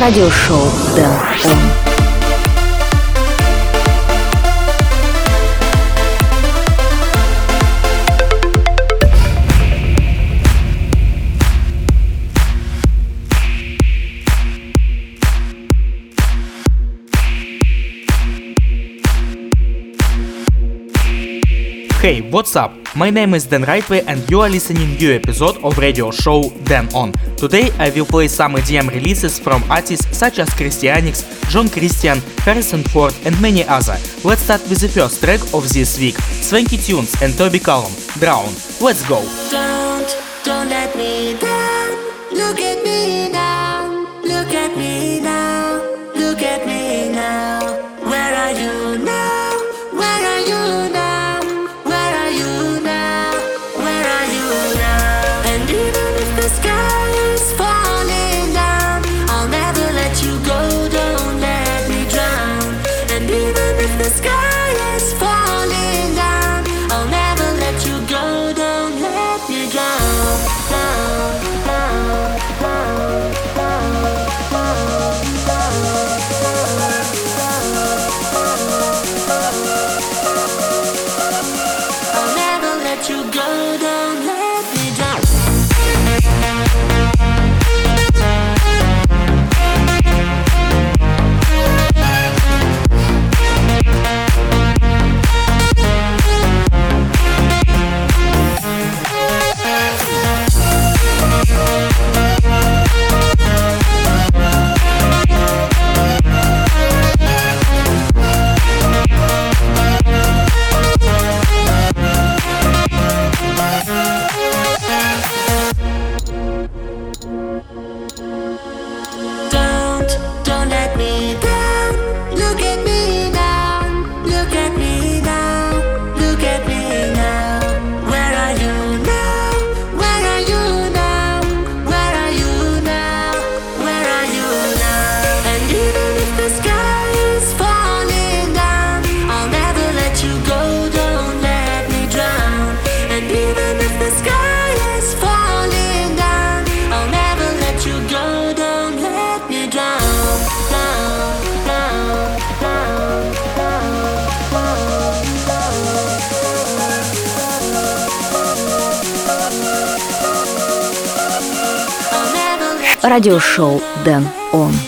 радиошоу Дэн. Hey, what's up? My name is Dan Rightway and you are listening new episode of radio show Dan On. Today I will play some EDM releases from artists such as Christianix, John Christian, Harrison Ford and many other. Let's start with the first track of this week, Swanky Tunes and Toby Callum, Drown. Let's go! Don't, don't let me. Радиошоу Дэн Он.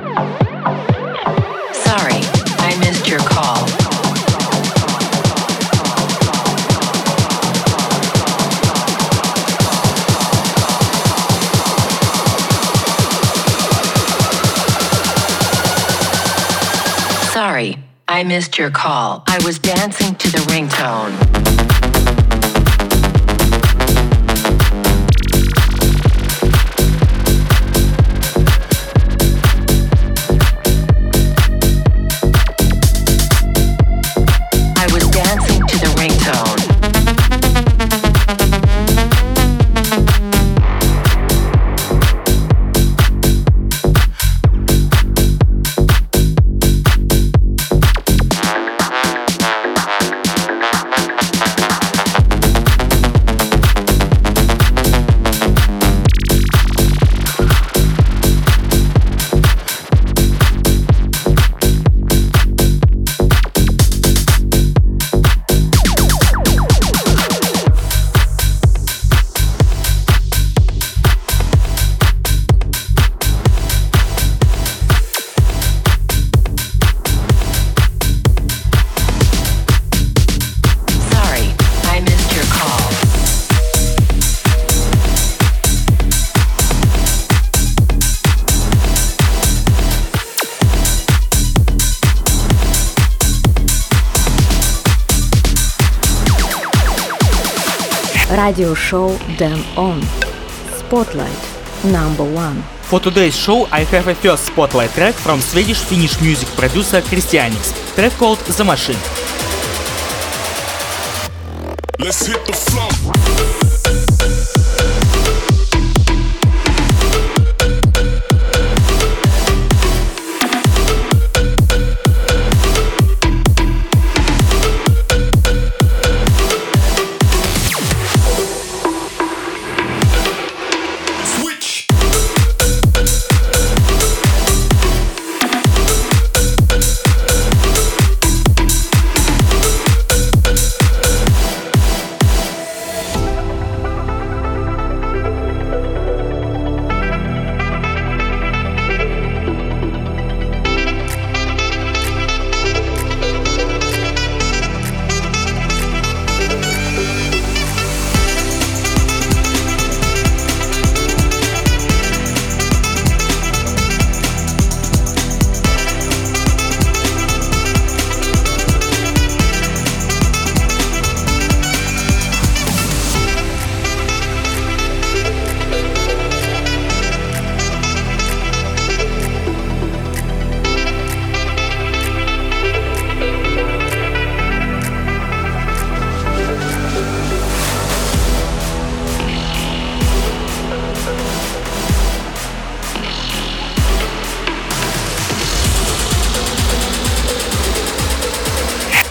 Sorry, I missed your call. I was dancing to the ringtone. radio show Dan On. Spotlight number one. For today's show, I have a first spotlight track from Swedish Finnish music producer Christianix, track called The Machine. Let's hit the floor.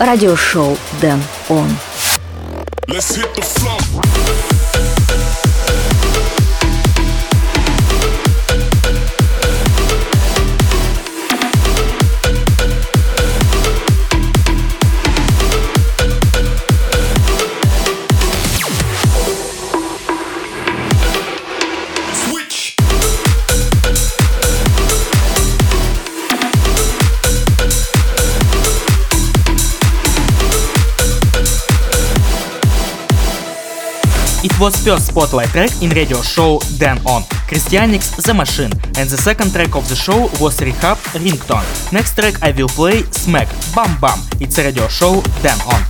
Радиошоу Дэн Он. Let's hit the floor. Was first spotlight track in radio show Dan On, Christianix The Machine, and the second track of the show was Rehab Ringtone. Next track I will play Smack Bam Bam. It's a radio show Dan On.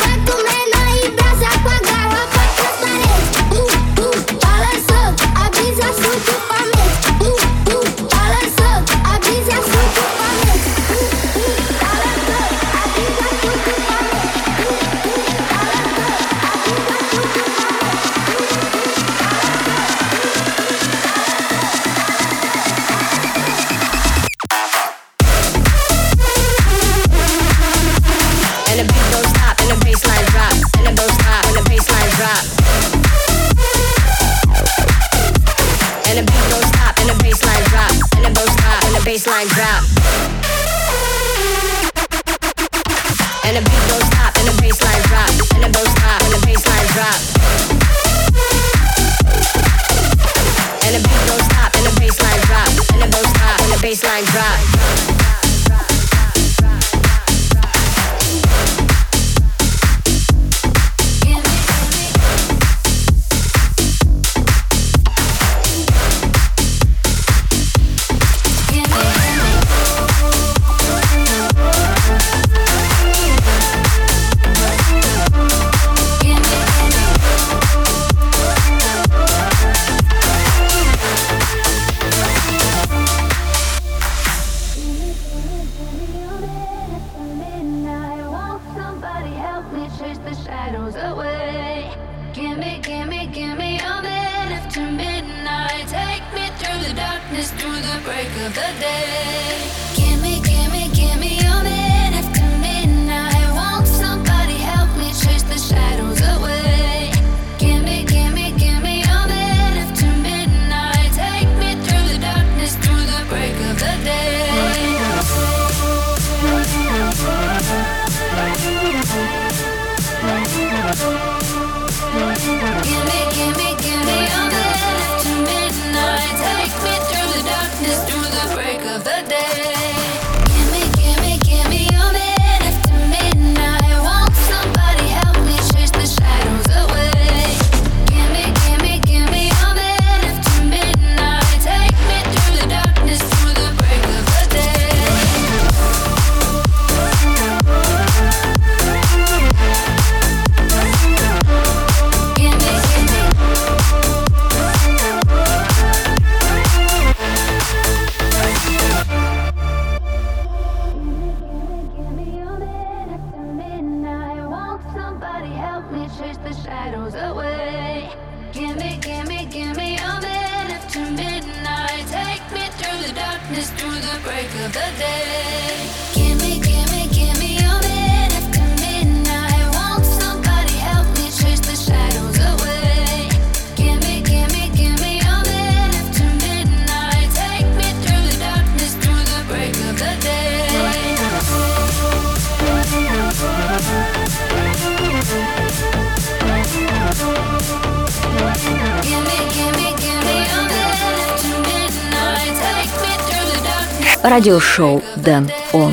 pa' радиошоу «Дэн Он».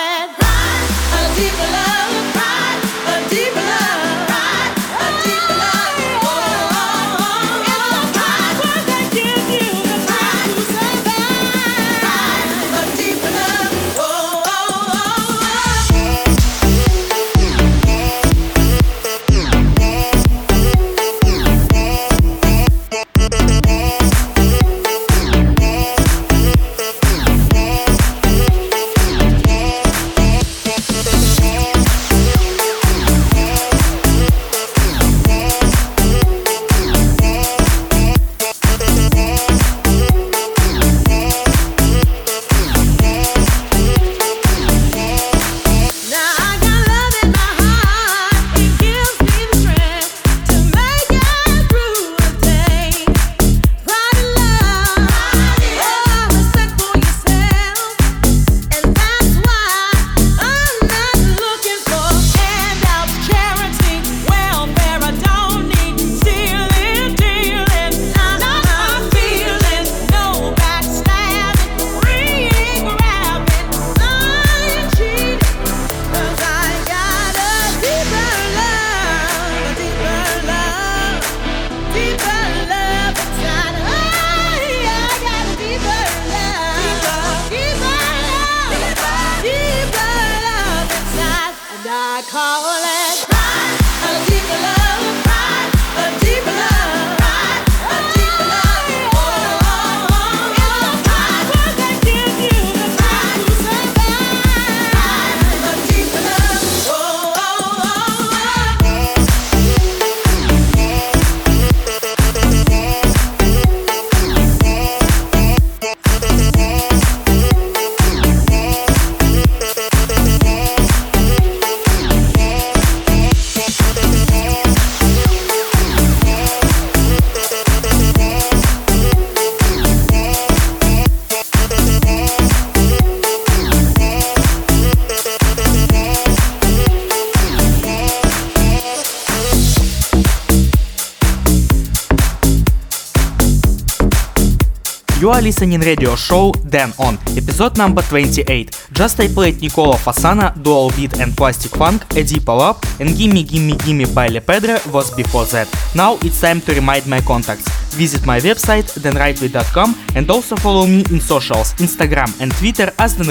listening radio show Dan On, episode number 28. Just I played Nicola Fasano, Dual Beat and Plastic Funk, Eddie up, and Gimme Gimme Gimme by Le Pedre was before that. Now it's time to remind my contacts. Visit my website danrightway.com and also follow me in socials, Instagram and Twitter as Then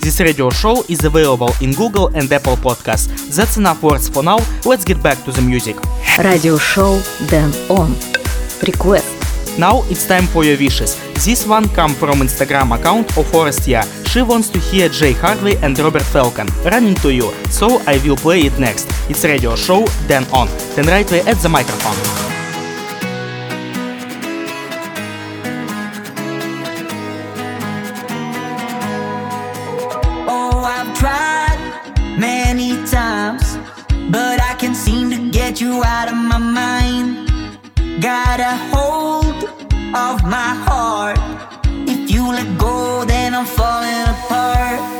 This radio show is available in Google and Apple Podcasts. That's enough words for now. Let's get back to the music. Radio show Dan On. Request. Now it's time for your wishes. This one come from Instagram account of Forestia. She wants to hear Jay Hardway and Robert Falcon running to you, so I will play it next. It's radio show, Dan On. Then right way at the microphone. Oh, I've tried many times, but I can't seem to get you out of my mind. Got a hold of my heart. If you let go, then I'm falling apart.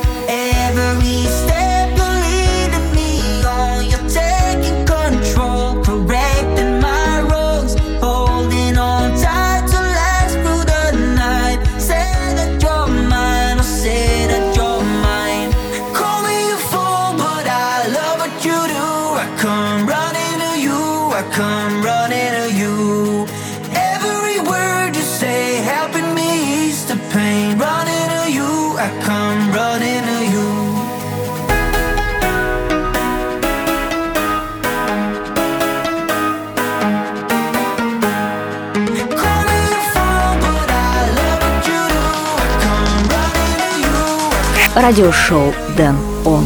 Радиошоу Дэн Он.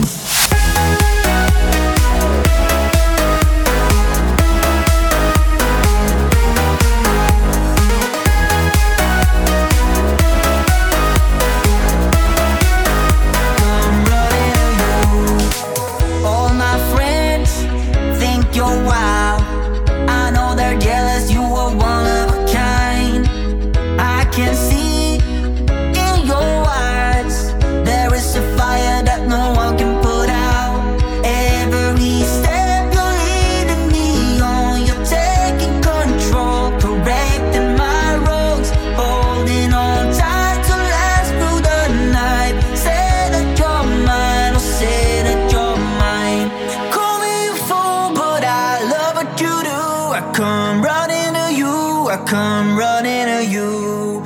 you.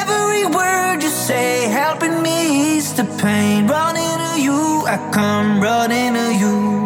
Every word you say helping me ease the pain. Running to you, I come running to you.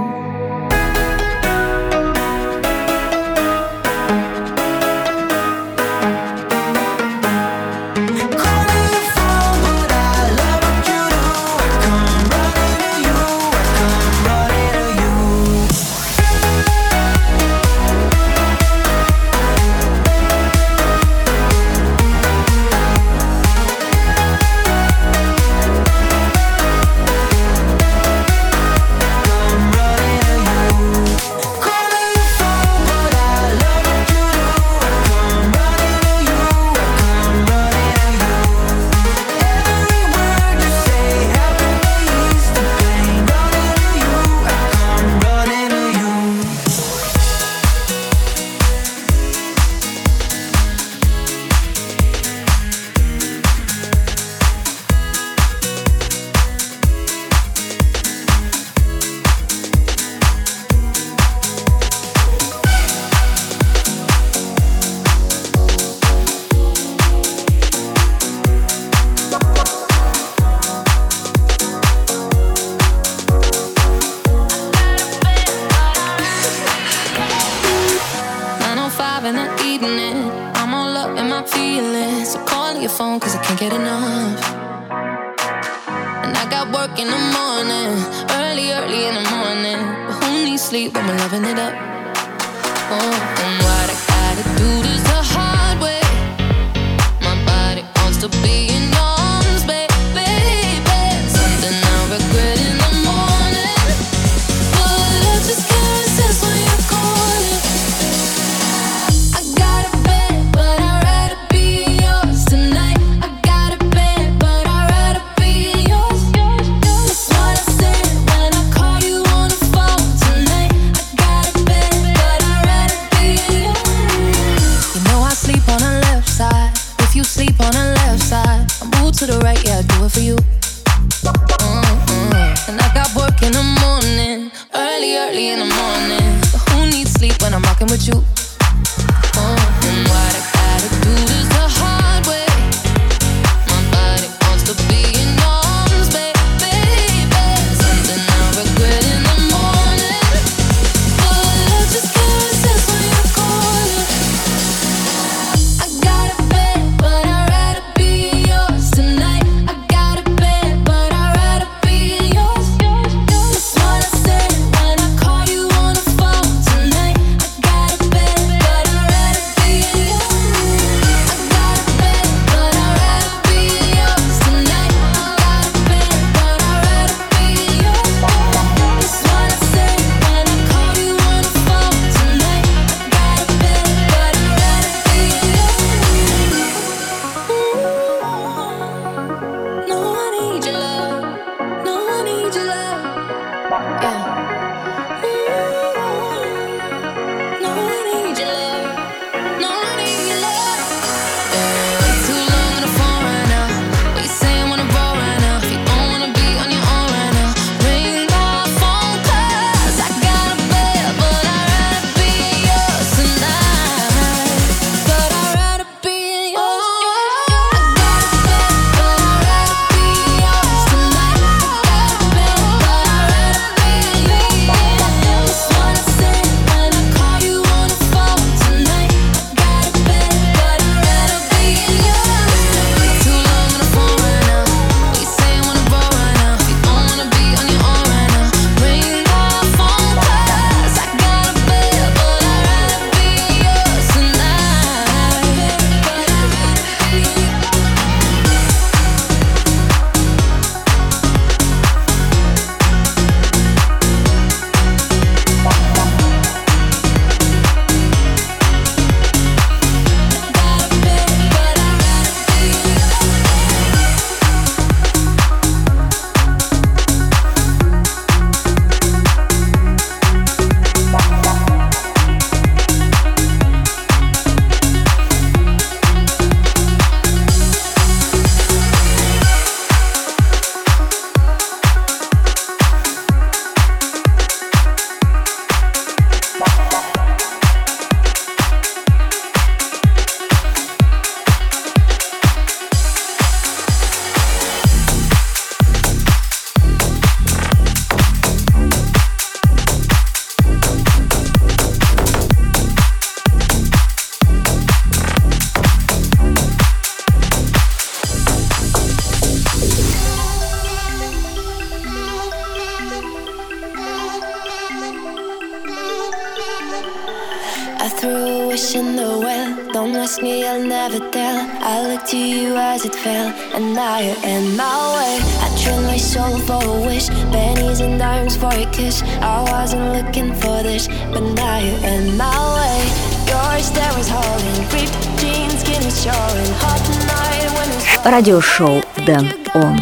I threw a wish in the well. Don't ask me, I'll never tell. I looked to you as it fell, and now you're in my way. I traded my soul for a wish, pennies and dimes for a kiss. I wasn't looking for this, but now you're in my way. Your stare was holding, ripped jeans, skin was showing. Hot night when it was Радиошоу Дэн Он.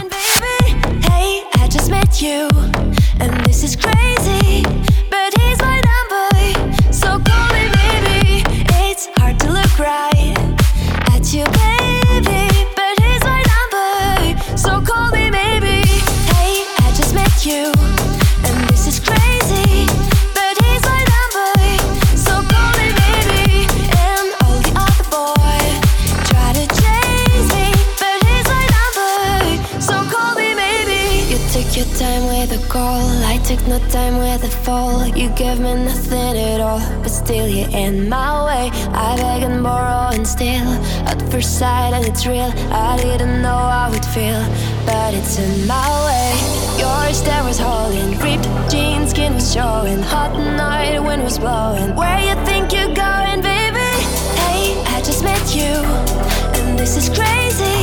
Hey, I just met you, Still you're in my way. I beg and borrow and steal at first sight, and it's real. I didn't know how it feel, but it's in my way. Your stare was holding, ripped jeans, skin was showing. Hot night, wind was blowing. Where you think you're going, baby? Hey, I just met you, and this is crazy.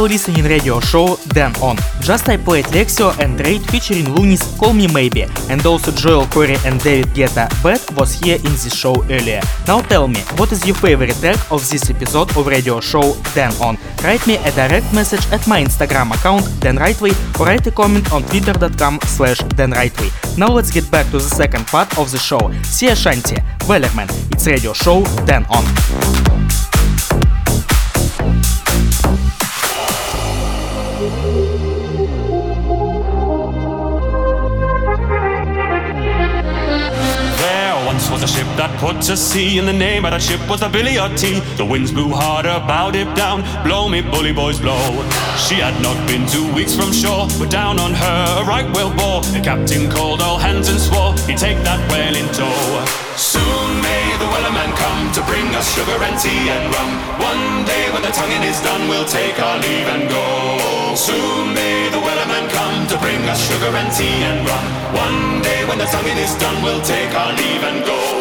Listening radio show Dan On. Just I played Lexio and Raid featuring Loonies Call Me Maybe and also Joel Corry and David Guetta Bad was here in this show earlier. Now tell me, what is your favorite track of this episode of radio show Dan On? Write me a direct message at my Instagram account Dan Rightway or write a comment on twitter.com slash Dan Rightway. Now let's get back to the second part of the show. See Sia Shanti, Wellerman, it's radio show Dan On. Put to sea, and the name of that ship was the Billy T. The winds blew harder, bowed it down, blow me bully boys blow. She had not been two weeks from shore, but down on her a right whale bore. The captain called all hands and swore he'd take that whale in tow. Soon may the wellerman come to bring us sugar and tea and rum. One day when the tonguing is done, we'll take our leave and go. Soon may the wellerman come to bring us sugar and tea and rum. One day when the tonguing is done, we'll take our leave and go.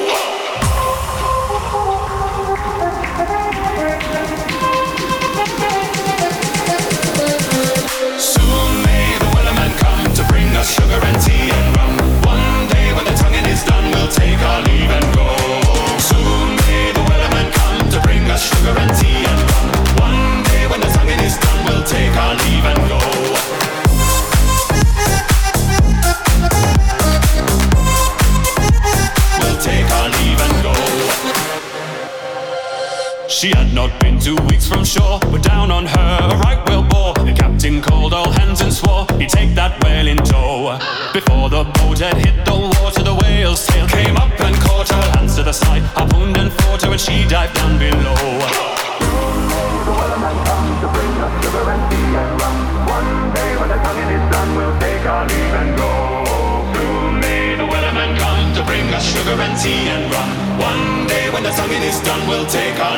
Take our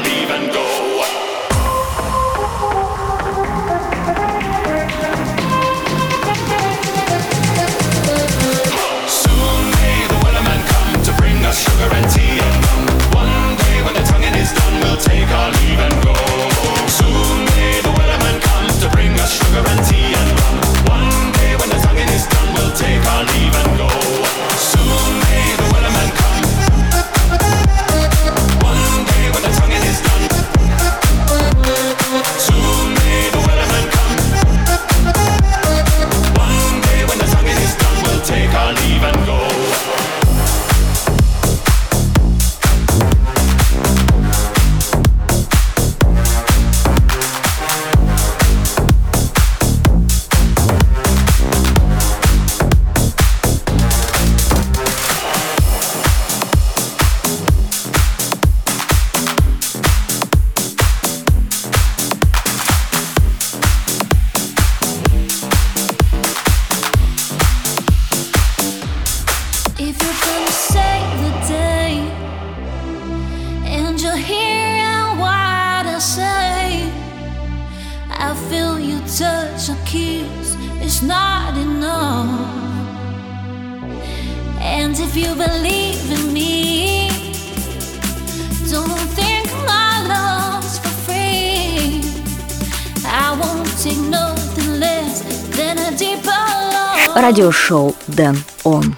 Радиошоу Дэн Он.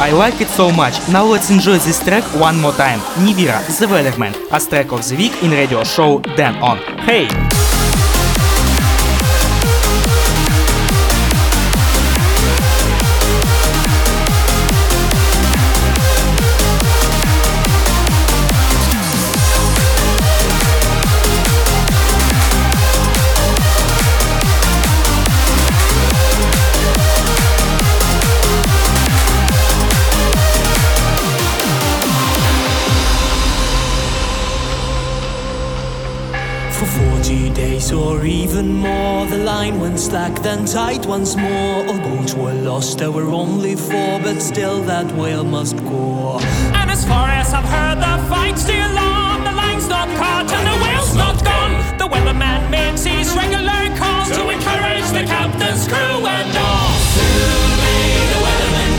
I like it so much. Now let's enjoy this track one more time. Nivira, The Weatherman, as track of the week in radio show Dan On. Hey! Even more, the line went slack, then tight once more. All boats were lost, there were only four, but still that whale must go. And as far as I've heard, the fight's still on. The line's not caught and the whale's not gone. The weatherman makes his regular calls to encourage the captain's crew and all. The weatherman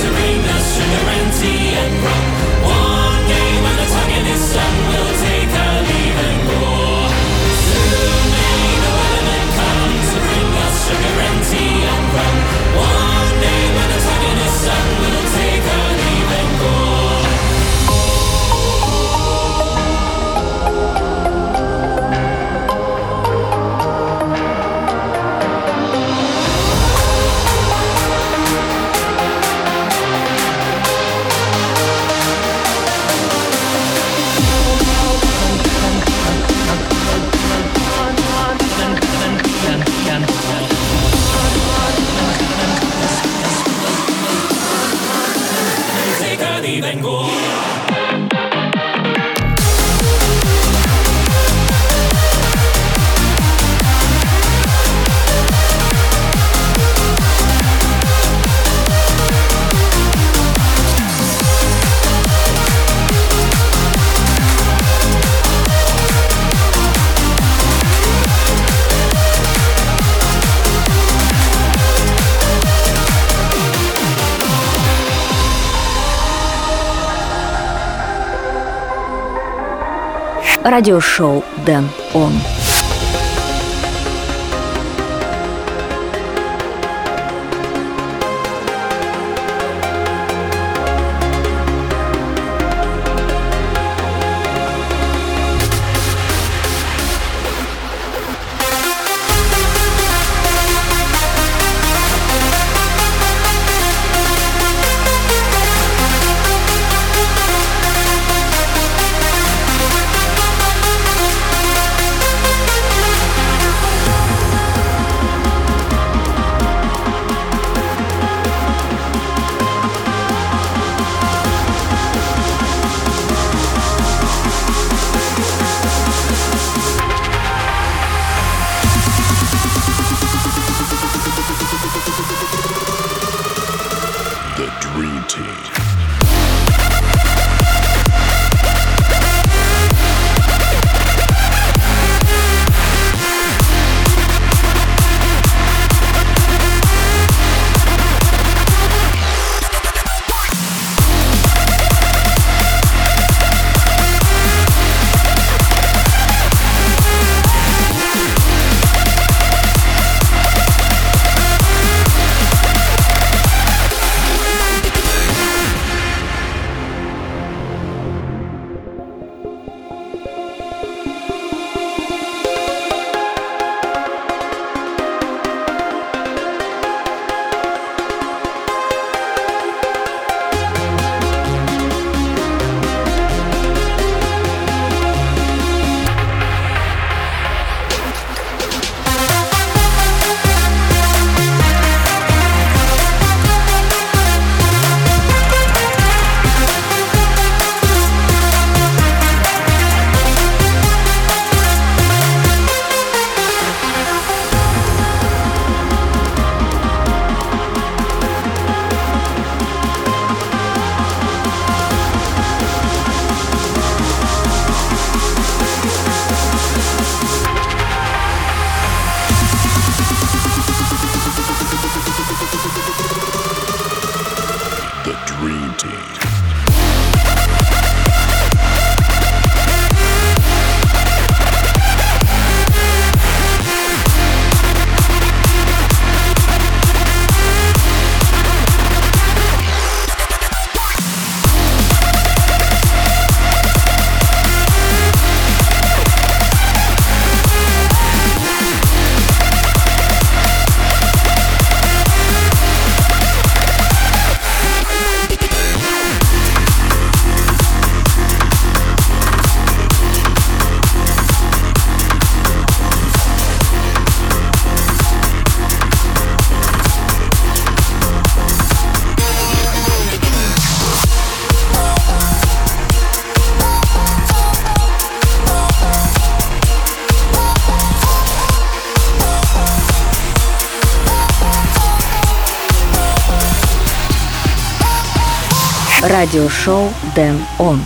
to bring sugar and and rum. One day when the tongue his sun sun Радиошоу Дэн Он. Radio Show Dan Он.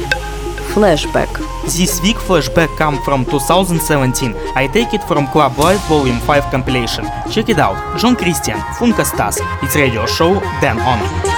Flashback. This week flashback come from 2017. I take it from Club Life Volume 5 compilation. Check it out. John Christian, Funka Stas. It's radio show Dan On.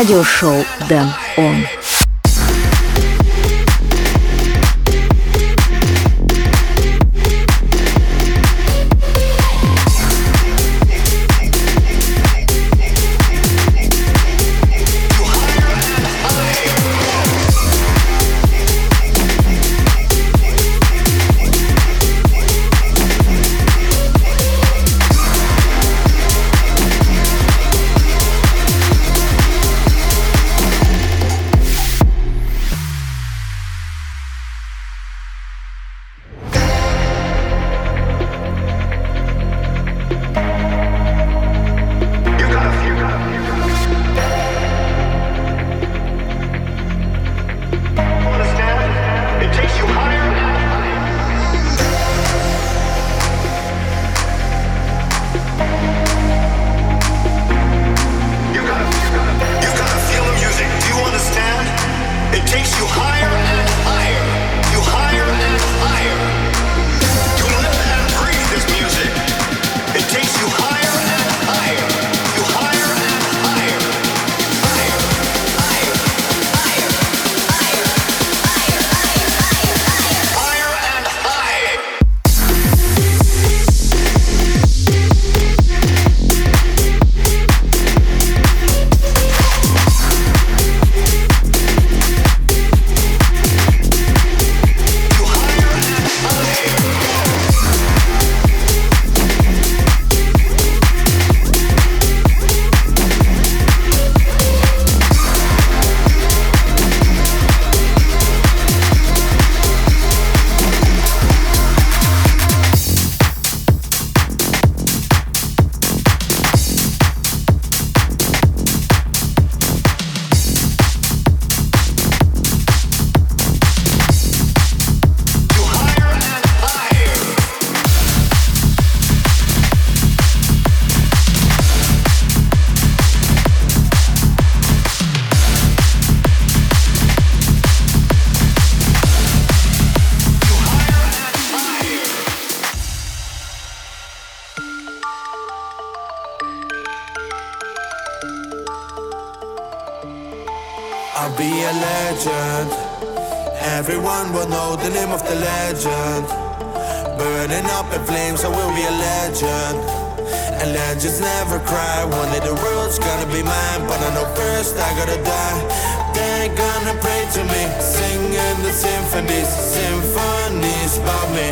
Радиошоу Дэн Он. And legends never cry. One day the world's gonna be mine, but I know first I gotta die. They're gonna pray to me, singing the symphonies, symphonies about me.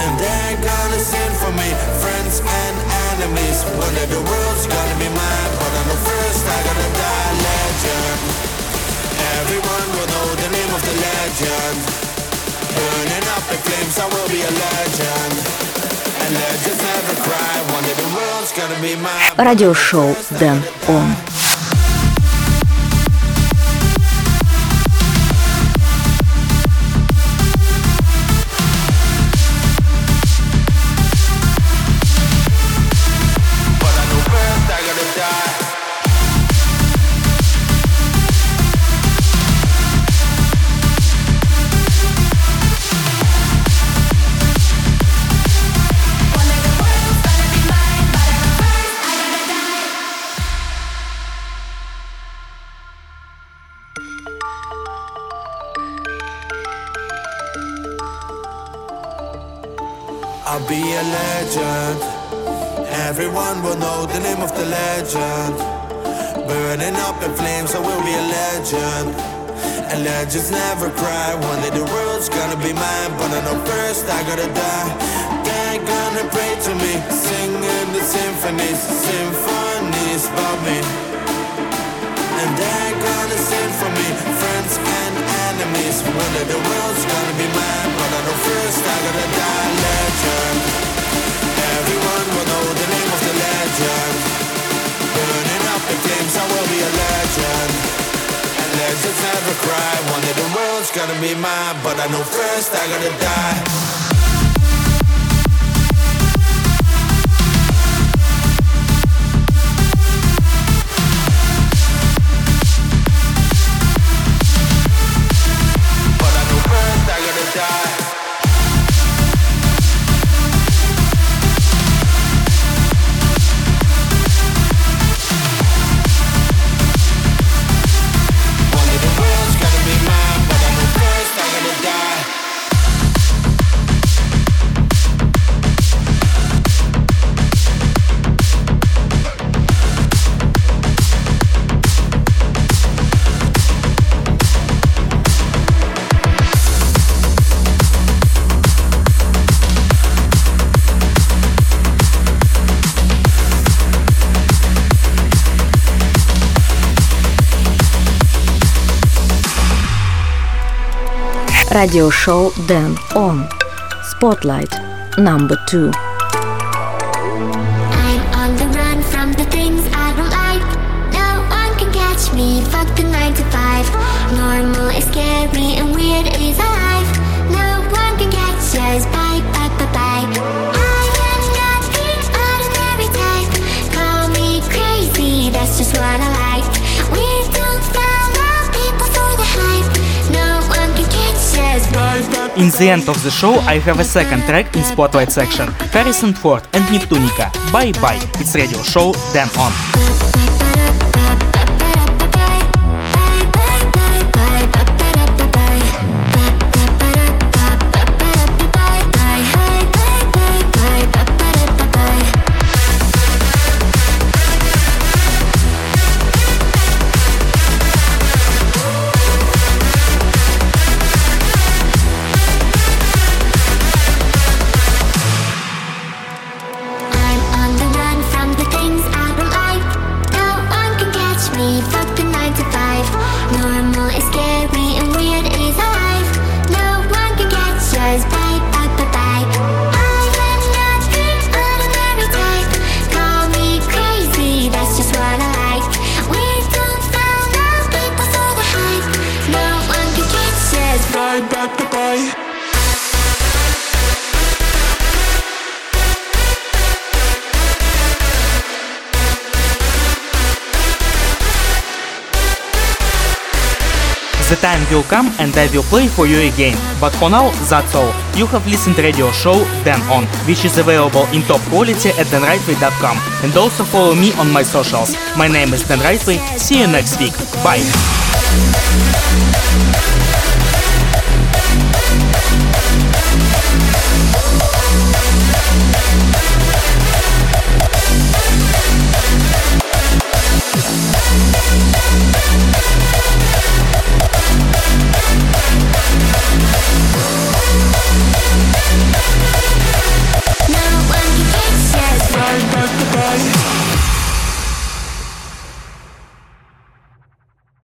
And they're gonna sing for me, friends and enemies. One day the world's gonna be mine, but I know first I gotta die. Legend. Everyone will know the name of the legend. Burning up in flames, I will be a legend. Радиошоу Дэн Он. Cry. One day the world's gonna be mine, but I know first I gotta die. radio show Dan On. Spotlight number 2. The end of the show, I have a second track in Spotlight section. Harrison Ford and Neptunica. Bye bye. It's radio show Dan On. Will come and I will play for you again. But for now, that's all. You have listened radio show Dan On, which is available in top quality at danrightway.com. And also follow me on my socials. My name is Dan Rightway. See you next week. Bye.